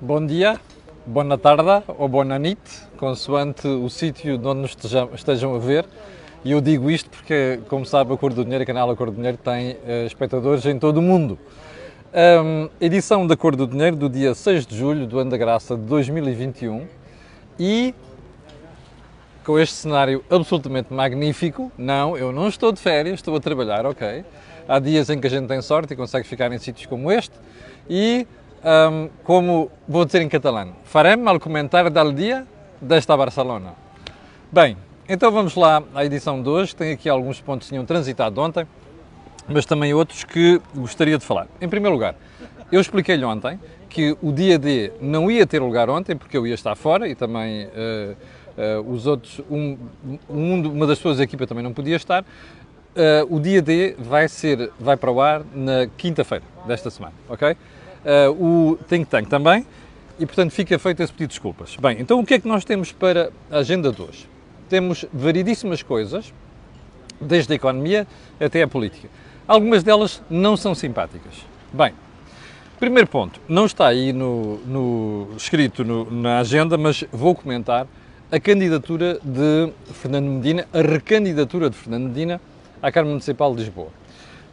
Bom dia, boa tarde ou boa noite, consoante o sítio de onde nos estejam, estejam a ver. E eu digo isto porque, como sabe, a Cor do Dinheiro, o canal A Cor do Dinheiro, tem uh, espectadores em todo o mundo. Um, edição da Cor do Dinheiro do dia 6 de julho do ano da graça de 2021 e com este cenário absolutamente magnífico. Não, eu não estou de férias, estou a trabalhar, ok. Há dias em que a gente tem sorte e consegue ficar em sítios como este e um, como vou dizer em catalão, farem al comentário del dia desta Barcelona. Bem, então vamos lá à edição de hoje. Tem aqui alguns pontos que tinham transitado ontem, mas também outros que gostaria de falar. Em primeiro lugar, eu expliquei-lhe ontem que o dia D não ia ter lugar ontem porque eu ia estar fora e também uh, uh, os outros, um, um, uma das pessoas da equipa também não podia estar. Uh, o dia D vai ser, vai para o ar na quinta-feira desta semana, ok? Uh, o Think Tank também, e portanto fica feito esse pedido de desculpas. Bem, então o que é que nós temos para a agenda de hoje? Temos variedíssimas coisas, desde a economia até a política. Algumas delas não são simpáticas. Bem, primeiro ponto, não está aí no, no escrito no, na agenda, mas vou comentar a candidatura de Fernando Medina, a recandidatura de Fernando Medina à Câmara Municipal de Lisboa.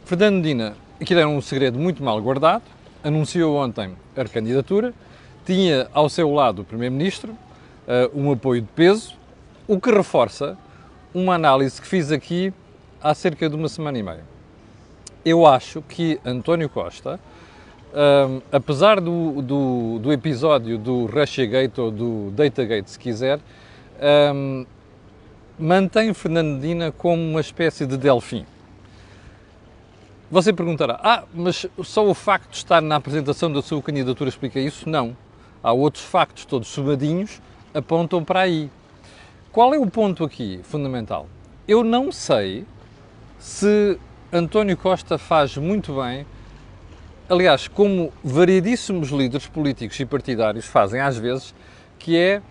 Fernando Medina, aquilo era um segredo muito mal guardado, anunciou ontem a recandidatura, tinha ao seu lado o Primeiro-Ministro, uh, um apoio de peso, o que reforça uma análise que fiz aqui há cerca de uma semana e meia. Eu acho que António Costa, um, eh, apesar do, do, do, episódio do Russiagate ou do Datagate, se quiser, um, eh, mantém Fernandina como uma espécie de delfim. Você perguntará, ah, mas só o facto de estar na apresentação da sua candidatura explica isso? Não. Há outros factos, todos somadinhos, apontam para aí. Qual é o ponto aqui fundamental? Eu não sei se António Costa faz muito bem, aliás, como variedíssimos líderes políticos e partidários fazem às vezes, que é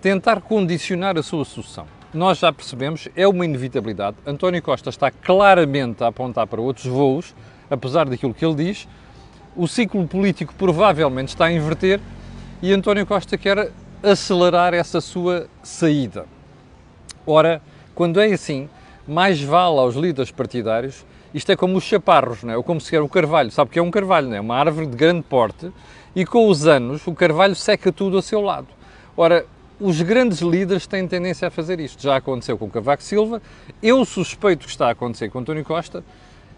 tentar condicionar a sua sucessão nós já percebemos, é uma inevitabilidade. António Costa está claramente a apontar para outros voos, apesar daquilo que ele diz. O ciclo político provavelmente está a inverter e António Costa quer acelerar essa sua saída. Ora, quando é assim, mais vale aos líderes partidários, isto é como os chaparros, não é? ou como se quer o carvalho. Sabe que é um carvalho? Não é? Uma árvore de grande porte e com os anos o carvalho seca tudo a seu lado. Ora, os grandes líderes têm tendência a fazer isto. Já aconteceu com Cavaco Silva, eu suspeito que está a acontecer com António Costa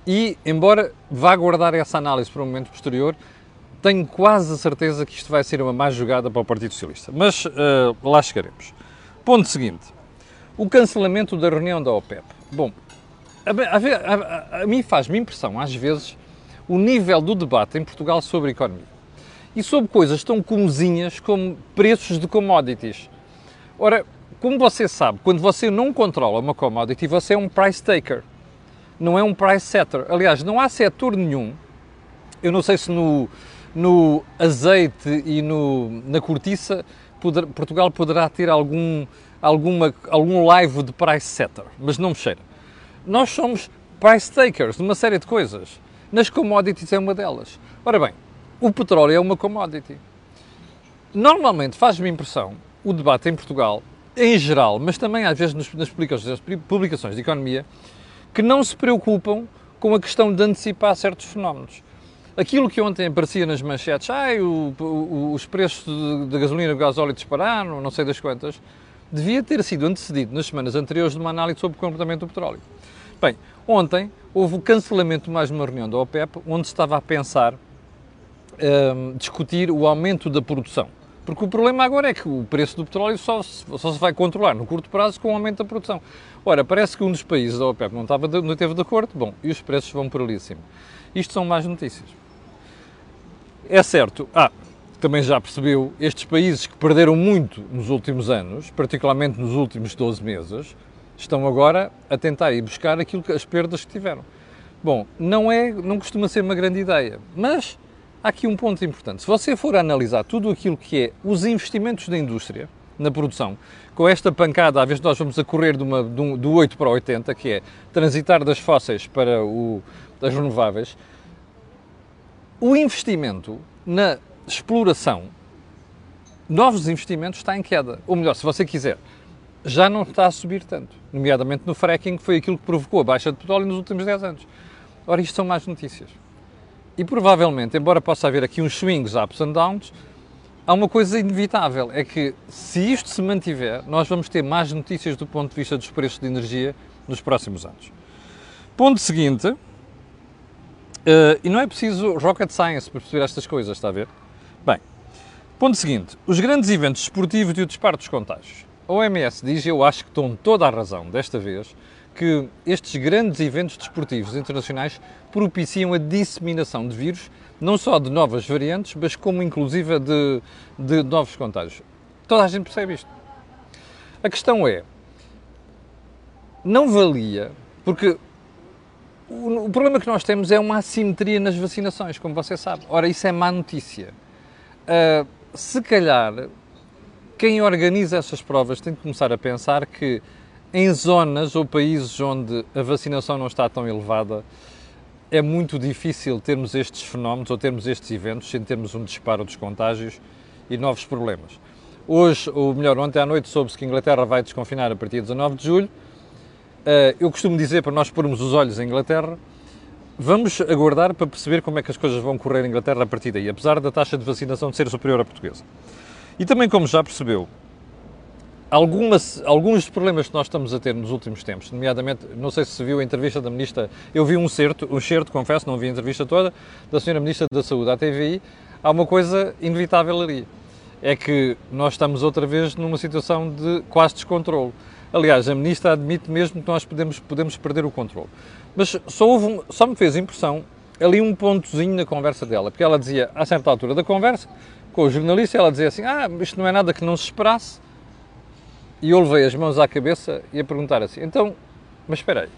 e, embora vá guardar essa análise para um momento posterior, tenho quase a certeza que isto vai ser uma má jogada para o Partido Socialista. Mas uh, lá chegaremos. Ponto seguinte: o cancelamento da reunião da OPEP. Bom, a, a, a, a mim faz-me impressão, às vezes, o nível do debate em Portugal sobre economia e sobre coisas tão comozinhas como preços de commodities. Ora, como você sabe, quando você não controla uma commodity, você é um price taker, não é um price setter. Aliás, não há setor nenhum, eu não sei se no, no azeite e no, na cortiça poder, Portugal poderá ter algum, alguma, algum live de price setter, mas não me cheira. Nós somos price takers de uma série de coisas. Nas commodities é uma delas. Ora bem, o petróleo é uma commodity. Normalmente faz-me impressão o debate em Portugal, em geral, mas também às vezes nas publicações de economia, que não se preocupam com a questão de antecipar certos fenómenos. Aquilo que ontem aparecia nas manchetes, ah, o, o, os preços da gasolina e do gasóleo dispararam, não sei das quantas, devia ter sido antecedido nas semanas anteriores de uma análise sobre o comportamento do petróleo. Bem, ontem houve o cancelamento de mais uma reunião da OPEP, onde se estava a pensar um, ehm, discutir o aumento da produção. Porque o problema agora é que o preço do petróleo só, só se vai controlar no curto prazo com o aumento da produção. Ora, parece que um dos países da OPEP não, estava, não teve de acordo, bom, e os preços vão por ali acima. Isto são más notícias. É certo, ah, também já percebeu, estes países que perderam muito nos últimos anos, particularmente nos últimos 12 meses, estão agora a tentar ir buscar aquilo que, as perdas que tiveram. Bom, não é, não costuma ser uma grande ideia, mas há aqui um ponto importante. Se você for analisar tudo aquilo que é os investimentos da indústria na produção, com esta pancada, às vezes nós vamos a correr de uma, de um, do 8 para 80, que é transitar das fósseis para o, das renováveis, o investimento na exploração novos investimentos está em queda. Ou melhor, se você quiser, já não está a subir tanto. Nomeadamente no fracking, que foi aquilo que provocou a baixa de petróleo nos últimos 10 anos. Ora, isto são más notícias. E provavelmente, embora possa haver aqui uns swings, ups and downs, há uma coisa inevitável, é que se isto se mantiver, nós vamos ter más notícias do ponto de vista dos preços de energia nos próximos anos. Ponto seguinte, Uh, e não é preciso rocket science para perceber estas coisas, está a ver? Bem, ponto seguinte: os grandes eventos esportivos e o disparo dos contágios. A OMS diz, e eu acho que estão toda a razão desta vez, que estes grandes eventos desportivos internacionais propiciam a disseminação de vírus, não só de novas variantes, mas como inclusive de, de novos contágios. Toda a gente percebe isto. A questão é, não valia, porque o, o, problema que nós temos é uma assimetria nas vacinações, como você sabe. Ora, isso é má notícia. Uh, se calhar, quem organiza essas provas tem de começar a pensar que em zonas ou países onde a vacinação não está tão elevada, é muito difícil termos estes fenómenos ou termos estes eventos sem termos um disparo dos contágios e novos problemas. Hoje, ou melhor, ontem à noite soube-se que a Inglaterra vai desconfinar a partir de 19 de julho eh, eu costumo dizer para nós pormos os olhos em Inglaterra, vamos aguardar para perceber como é que as coisas vão correr em Inglaterra a partir daí, apesar da taxa de vacinação ser superior à portuguesa. E também, como já percebeu, algumas, alguns dos problemas que nós estamos a ter nos últimos tempos, nomeadamente, não sei se viu a entrevista da Ministra, eu vi um certo, um certo, confesso, não vi a entrevista toda, da Senhora Ministra da Saúde à TVI, há uma coisa inevitável ali, é que nós estamos outra vez numa situação de quase descontrole. Aliás, a ministra admite mesmo que nós podemos, podemos perder o controle. Mas só, um, só me fez impressão ali um pontozinho na conversa dela, porque ela dizia, a certa altura da conversa, com o jornalista, ela dizia assim: Ah, isto não é nada que não se esperasse. E eu levei as mãos à cabeça e a perguntar assim: Então, mas espera aí,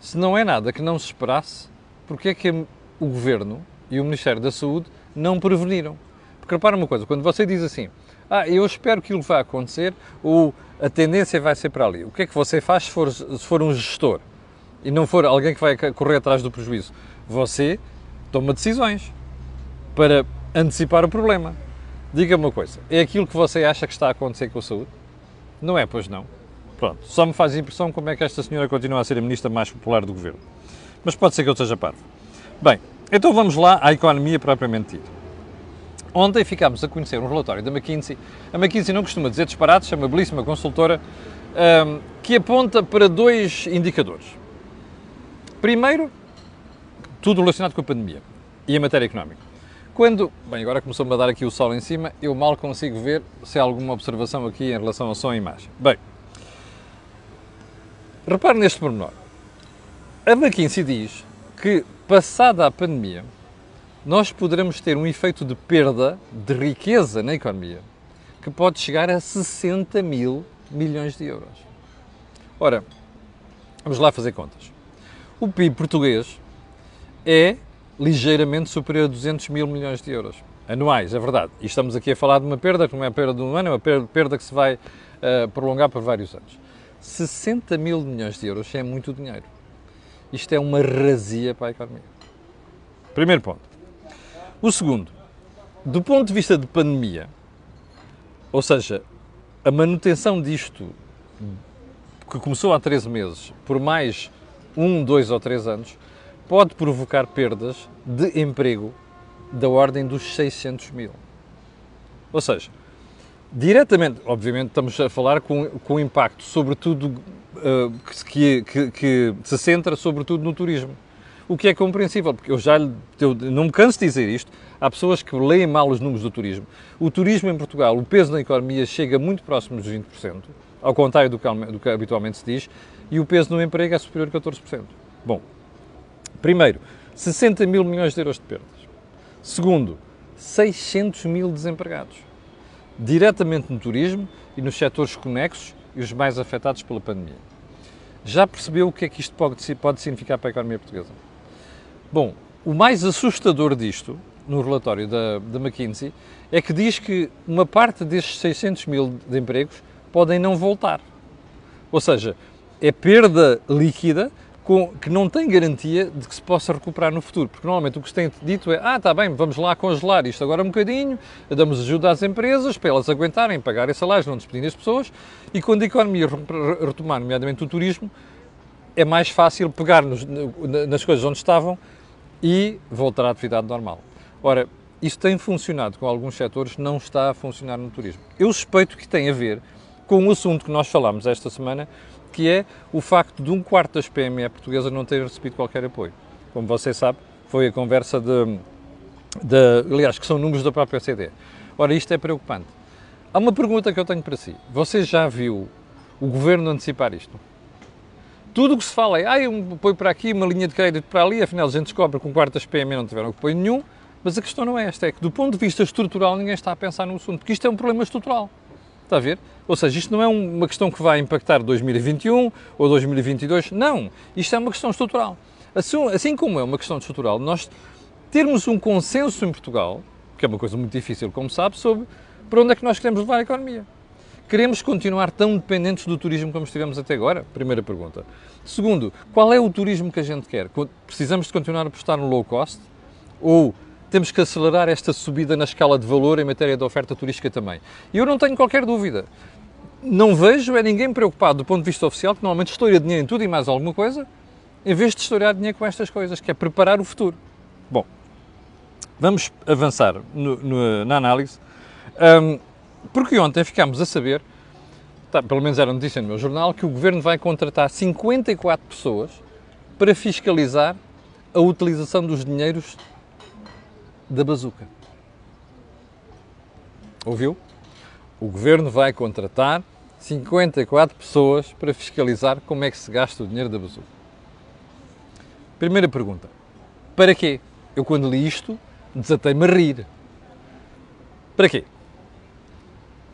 se não é nada que não se esperasse, porquê é que o Governo e o Ministério da Saúde não preveniram? Porque repara uma coisa, quando você diz assim, ah, eu espero que aquilo vai acontecer, ou a tendência vai ser para ali. O que é que você faz se for, se for um gestor e não for alguém que vai correr atrás do prejuízo? Você toma decisões para antecipar o problema. Diga-me uma coisa, é aquilo que você acha que está a acontecer com a saúde? Não é, pois não. Pronto, só me faz impressão como é que esta senhora continua a ser a ministra mais popular do governo. Mas pode ser que eu esteja parvo. Bem, então vamos lá à economia propriamente dita. Ontem ficámos a conhecer um relatório da McKinsey. A McKinsey não costuma dizer disparates, é uma belíssima consultora um, que aponta para dois indicadores. Primeiro, tudo relacionado com a pandemia e a matéria económica. Quando, bem, agora começou-me a dar aqui o sol em cima, eu mal consigo ver se há alguma observação aqui em relação ao som e imagem. Bem, repare neste pormenor. A McKinsey diz que, passada a pandemia, nós poderemos ter um efeito de perda de riqueza na economia que pode chegar a 60 mil milhões de euros. Ora, vamos lá fazer contas. O PIB português é ligeiramente superior a 200 mil milhões de euros anuais, é verdade. E estamos aqui a falar de uma perda que não é a perda de um ano, é uma perda que se vai uh, prolongar por vários anos. 60 mil milhões de euros é muito dinheiro. Isto é uma razia para a economia. Primeiro ponto. O segundo, do ponto de vista de pandemia, ou seja, a manutenção disto, que começou há 13 meses, por mais um, dois ou três anos, pode provocar perdas de emprego da ordem dos 600 mil. Ou seja, diretamente, obviamente, estamos a falar com, com impacto, sobretudo, uh, que, que, que se centra sobretudo no turismo o que é compreensível, porque eu já eu não me canso de dizer isto, há pessoas que leem mal os números do turismo. O turismo em Portugal, o peso na economia chega muito próximo dos 20%, ao contrário do que, do que habitualmente se diz, e o peso no emprego é superior a 14%. Bom, primeiro, 60 mil milhões de euros de perdas. Segundo, 600 mil desempregados, diretamente no turismo e nos setores conexos e os mais afetados pela pandemia. Já percebeu o que é que isto pode, pode significar para a economia portuguesa? Bom, o mais assustador disto, no relatório da, da McKinsey, é que diz que uma parte destes 600 mil de empregos podem não voltar. Ou seja, é perda líquida com, que não tem garantia de que se possa recuperar no futuro. Porque normalmente o que se tem dito é: ah, está bem, vamos lá congelar isto agora um bocadinho, damos ajuda às empresas para elas aguentarem, pagarem salários, não despedirem as pessoas, e quando a economia retomar, nomeadamente o turismo, é mais fácil pegar nos, nas coisas onde estavam e voltar à atividade normal. Ora, isso tem funcionado com alguns setores, não está a funcionar no turismo. Eu suspeito que tem a ver com o assunto que nós falámos esta semana, que é o facto de um quarto das PME portuguesas não ter recebido qualquer apoio. Como você sabe, foi a conversa de, de aliás, que são números da própria OCDE. Ora, isto é preocupante. Há uma pergunta que eu tenho para si. Você já viu o governo antecipar isto? Tudo o que se fala é, ah, um apoio para aqui, uma linha de crédito para ali, afinal a gente descobre que um quarto das PME não tiveram apoio nenhum, mas a questão não é esta, é que do ponto de vista estrutural ninguém está a pensar no assunto, porque isto é um problema estrutural. Está a ver? Ou seja, isto não é uma questão que vai impactar 2021 ou 2022, não. Isto é uma questão estrutural. Assim, assim como é uma questão estrutural, nós termos um consenso em Portugal, que é uma coisa muito difícil, como sabe, sobre para onde é que nós queremos levar a economia. Queremos continuar tão dependentes do turismo como estivemos até agora? Primeira pergunta. Segundo, qual é o turismo que a gente quer? Precisamos de continuar a apostar no low cost? Ou temos que acelerar esta subida na escala de valor em matéria de oferta turística também? E eu não tenho qualquer dúvida. Não vejo é ninguém preocupado do ponto de vista oficial, que normalmente estoura dinheiro em tudo e mais alguma coisa, em vez de estourar dinheiro com estas coisas, que é preparar o futuro. Bom, vamos avançar no, no, na análise. Um, porque ontem ficámos a saber, tá, pelo menos era notícia no meu jornal, que o governo vai contratar 54 pessoas para fiscalizar a utilização dos dinheiros da bazuca. Ouviu? O governo vai contratar 54 pessoas para fiscalizar como é que se gasta o dinheiro da bazuca. Primeira pergunta: para quê? Eu, quando li isto, desatei-me a rir. Para quê?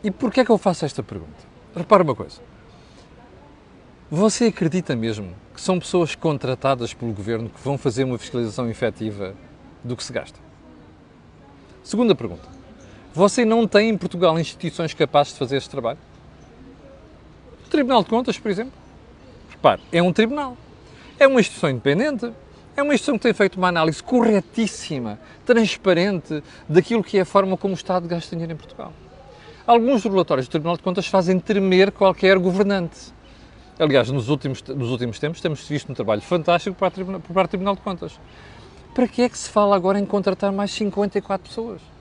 E porquê é que eu faço esta pergunta? Repara uma coisa. Você acredita mesmo que são pessoas contratadas pelo governo que vão fazer uma fiscalização efetiva do que se gasta? Segunda pergunta. Você não tem em Portugal instituições capazes de fazer este trabalho? O Tribunal de Contas, por exemplo. Repare, é um tribunal. É uma instituição independente. É uma instituição que tem feito uma análise corretíssima, transparente, daquilo que é a forma como o Estado gasta dinheiro em Portugal. Alguns relatórios do Tribunal de Contas fazem tremer qualquer governante. Aliás, nos últimos, nos últimos tempos temos visto um trabalho fantástico por parte do Tribunal de Contas. Para que é que se fala agora em contratar mais 54 pessoas?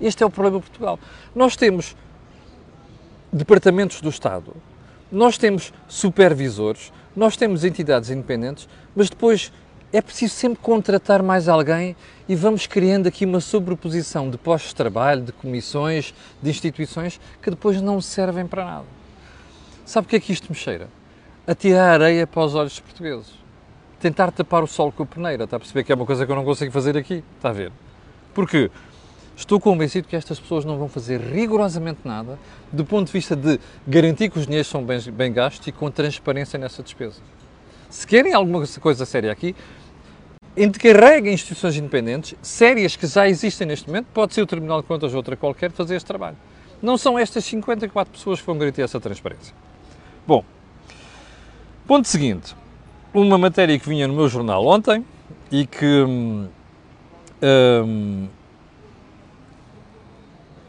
Este é o problema de Portugal. Nós temos departamentos do Estado, nós temos supervisores, nós temos entidades independentes, mas depois é preciso sempre contratar mais alguém e vamos criando aqui uma sobreposição de postos de trabalho, de comissões, de instituições que depois não servem para nada. Sabe o que é que isto me cheira? A tirar areia para os olhos dos portugueses. Tentar tapar o sol com a peneira. Está a perceber que é uma coisa que eu não consigo fazer aqui? Está a ver? Porque estou convencido que estas pessoas não vão fazer rigorosamente nada do ponto de vista de garantir que os dinheiros são bem, bem gastos e com transparência nessa despesa. Se querem alguma coisa séria aqui, encarreguem instituições independentes, sérias que já existem neste momento, pode ser o Tribunal de Contas ou outra qualquer, fazer este trabalho. Não são estas 54 pessoas que vão garantir essa transparência. Bom, ponto seguinte. Uma matéria que vinha no meu jornal ontem e que. Hum, hum,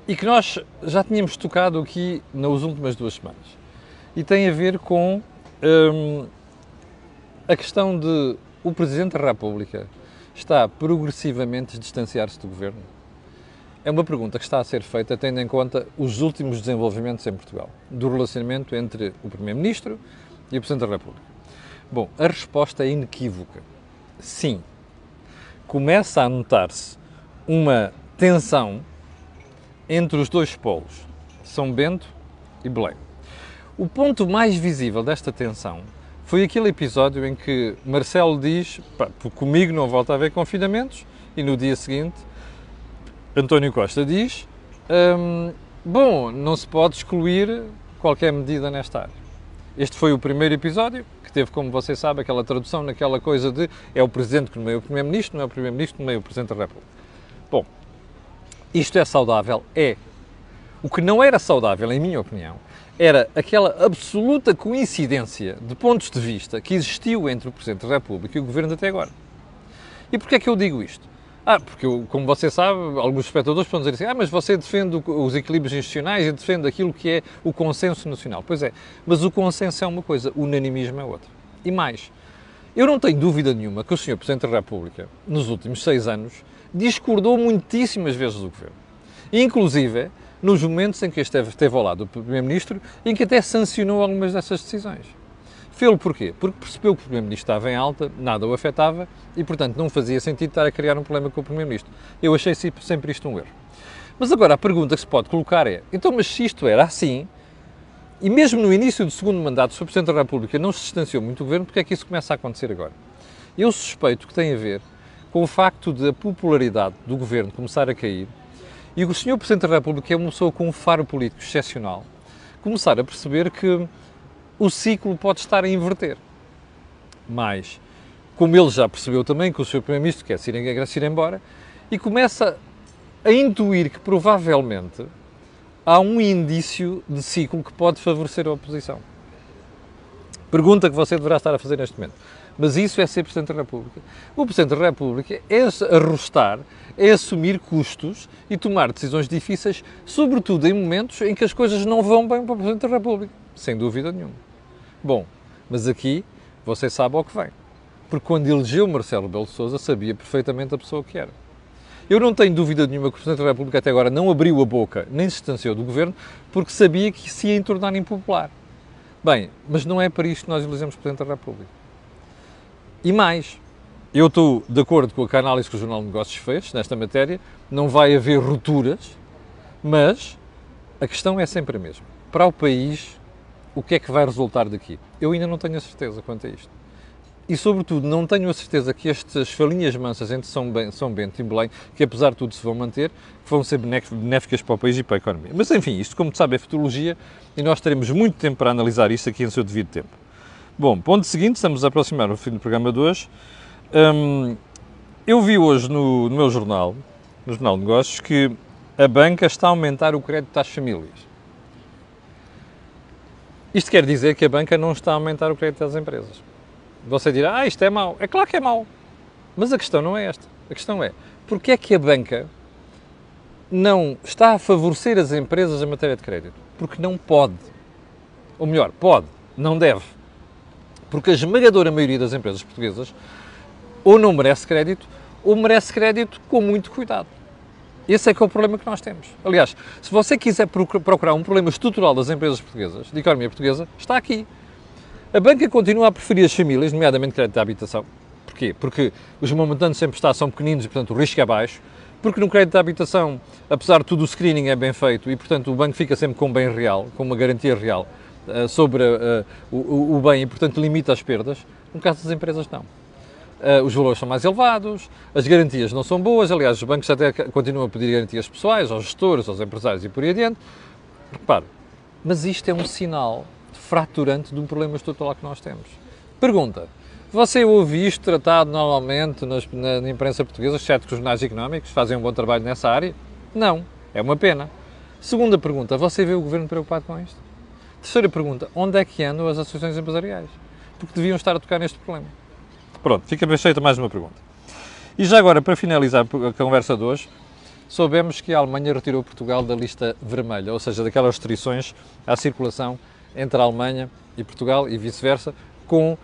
e que nós já tínhamos tocado aqui nas últimas duas semanas. E tem a ver com hum, a questão de o Presidente da República está progressivamente a distanciar-se do Governo? É uma pergunta que está a ser feita tendo em conta os últimos desenvolvimentos em Portugal, do relacionamento entre o Primeiro-Ministro e o Presidente da República. Bom, a resposta é inequívoca. Sim. Começa a notar-se uma tensão entre os dois polos, São Bento e Belém. O ponto mais visível desta tensão foi aquele episódio em que Marcelo diz: comigo não volta a haver confinamentos, e no dia seguinte António Costa diz: hum, bom, não se pode excluir qualquer medida nesta área. Este foi o primeiro episódio, que teve, como você sabe, aquela tradução naquela coisa de é o Presidente que nomeia o Primeiro-Ministro, não é o Primeiro-Ministro que nomeia o Presidente da República. Bom, isto é saudável? É. O que não era saudável, em minha opinião, era aquela absoluta coincidência de pontos de vista que existiu entre o Presidente da República e o Governo até agora. E porquê é que eu digo isto? Ah, porque, eu, como você sabe, alguns espectadores podem dizer assim, ah, mas você defende os equilíbrios institucionais e defende aquilo que é o consenso nacional. Pois é, mas o consenso é uma coisa, o unanimismo é outra. E mais, eu não tenho dúvida nenhuma que o Sr. Presidente da República, nos últimos seis anos, discordou muitíssimas vezes do Governo. Inclusive, nos momentos em que esteve, esteve ao lado do Primeiro-Ministro, em que até sancionou algumas dessas decisões. Fê-lo porquê? Porque percebeu que o Primeiro-Ministro estava em alta, nada o afetava e, portanto, não fazia sentido estar a criar um problema com o Primeiro-Ministro. Eu achei sempre isto um erro. Mas agora a pergunta que se pode colocar é: então, mas se isto era assim, e mesmo no início do segundo mandato, o Sr. Presidente da República não se distanciou muito do governo, porque é que isso começa a acontecer agora? Eu suspeito que tem a ver com o facto de a popularidade do governo começar a cair e o Sr. Presidente da República é uma pessoa com um faro político excepcional, começar a perceber que o ciclo pode estar a inverter. Mas, como ele já percebeu também que o Sr. Primeiro-Ministro quer ir, quer se ir embora, e começa a intuir que provavelmente há um indício de ciclo que pode favorecer a oposição. Pergunta que você deverá estar a fazer neste momento. Mas isso é ser Presidente da República. O Presidente da República é arrostar, é assumir custos e tomar decisões difíceis, sobretudo em momentos em que as coisas não vão bem para o Presidente da República. Sem dúvida nenhuma. Bom, mas aqui você sabe ao que vem. Porque quando elegeu Marcelo Belo Souza, sabia perfeitamente a pessoa que era. Eu não tenho dúvida nenhuma que o Presidente da República até agora não abriu a boca nem se distanciou do Governo porque sabia que se ia tornar impopular. Bem, mas não é para isto que nós elegemos Presidente da República. E mais, eu estou de acordo com a análise que o Jornal de Negócios fez nesta matéria, não vai haver rupturas, mas a questão é sempre a mesma. Para o país, o que é que vai resultar daqui? Eu ainda não tenho a certeza quanto a isto. E, sobretudo, não tenho a certeza que estas falinhas mansas entre São, São Bento e Belém, que apesar de tudo se vão manter, vão ser benéficas para o país e para a economia. Mas, enfim, isto, como sabe, é futurologia e nós teremos muito tempo para analisar isto aqui em seu devido tempo. Bom, ponto seguinte, estamos a aproximar o fim do programa de hoje. Hum, eu vi hoje no, no meu jornal, no Jornal de Negócios, que a banca está a aumentar o crédito às famílias. Isto quer dizer que a banca não está a aumentar o crédito às empresas. Você dirá, ah, isto é mau. É claro que é mau. Mas a questão não é esta. A questão é, porque é que a banca não está a favorecer as empresas em matéria de crédito? Porque não pode. Ou melhor, pode, não deve. Porque a esmagadora maioria das empresas portuguesas ou não merece crédito, ou merece crédito com muito cuidado. Esse é que é o problema que nós temos. Aliás, se você quiser procurar um problema estrutural das empresas portuguesas, de economia portuguesa, está aqui. A banca continua a preferir as famílias, nomeadamente crédito à habitação. Porquê? Porque os montantes sempre está, são pequeninos e, portanto, o risco é baixo. Porque no crédito à habitação, apesar de tudo, o screening é bem feito e, portanto, o banco fica sempre com um bem real, com uma garantia real uh, sobre uh, o, o, bem e, portanto, limita as perdas. No caso das empresas, não. Uh, os valores são mais elevados, as garantias não são boas, aliás, os bancos até continuam a pedir garantias pessoais aos gestores, aos empresários e por aí adiante. Repare, mas isto é um sinal fraturante de um problema estrutural que nós temos. Pergunta, você ouve isto tratado normalmente nas, na, na, imprensa portuguesa, exceto que os jornais económicos fazem um bom trabalho nessa área? Não, é uma pena. Segunda pergunta, você vê o Governo preocupado com isto? Terceira pergunta, onde é que andam as associações empresariais? Porque deviam estar a tocar neste problema. Pronto, fica bem feita mais uma pergunta. E já agora, para finalizar a conversa de hoje, soubemos que a Alemanha retirou Portugal da lista vermelha, ou seja, daquelas restrições à circulação entre a Alemanha e Portugal e vice-versa, com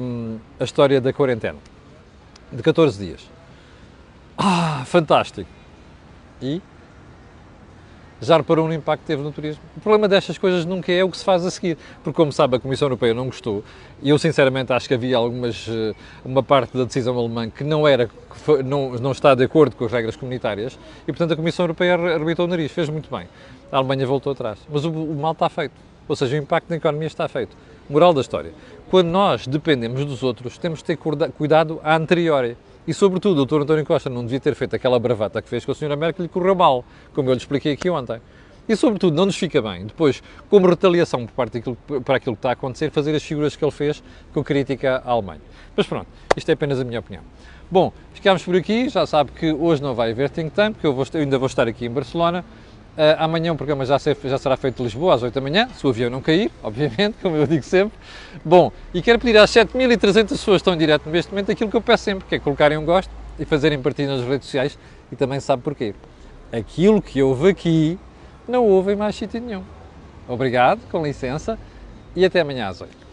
um, a história da quarentena de 14 dias. Ah, fantástico! E já reparou no impacto que teve no turismo? O problema destas coisas nunca é o que se faz a seguir, porque como sabe a Comissão Europeia não gostou, e eu sinceramente acho que havia algumas, eh, uma parte da decisão alemã que não era, que foi, não, não está de acordo com as regras comunitárias, e portanto a Comissão Europeia arrebitou o nariz, fez muito bem. A Alemanha voltou atrás, mas o, o mal está feito, ou seja, o impacto na economia está feito. Moral da história, quando nós dependemos dos outros, temos de ter cuidado a anteriori. E, sobretudo, o Dr. António Costa não devia ter feito aquela bravata que fez com a Sra. Merkel e correu mal, como eu lhe expliquei aqui ontem. E, sobretudo, não nos fica bem, depois, como retaliação por parte daquilo, para aquilo que está a acontecer, fazer as figuras que ele fez com crítica à Alemanha. Mas pronto, isto é apenas a minha opinião. Bom, ficámos por aqui, já sabe que hoje não vai haver think tank, porque eu, vou, eu ainda vou estar aqui em Barcelona, amanhã o programa já, ser, já, será feito de Lisboa às 8 da manhã, se o avião não cair, obviamente, como eu digo sempre. Bom, e quero pedir às 7.300 pessoas que estão em direto neste momento aquilo que eu peço sempre, que é colocarem um gosto e fazerem partilha nas redes sociais e também sabe porquê. Aquilo que houve aqui não houve em mais sítio nenhum. Obrigado, com licença, e até amanhã às 8.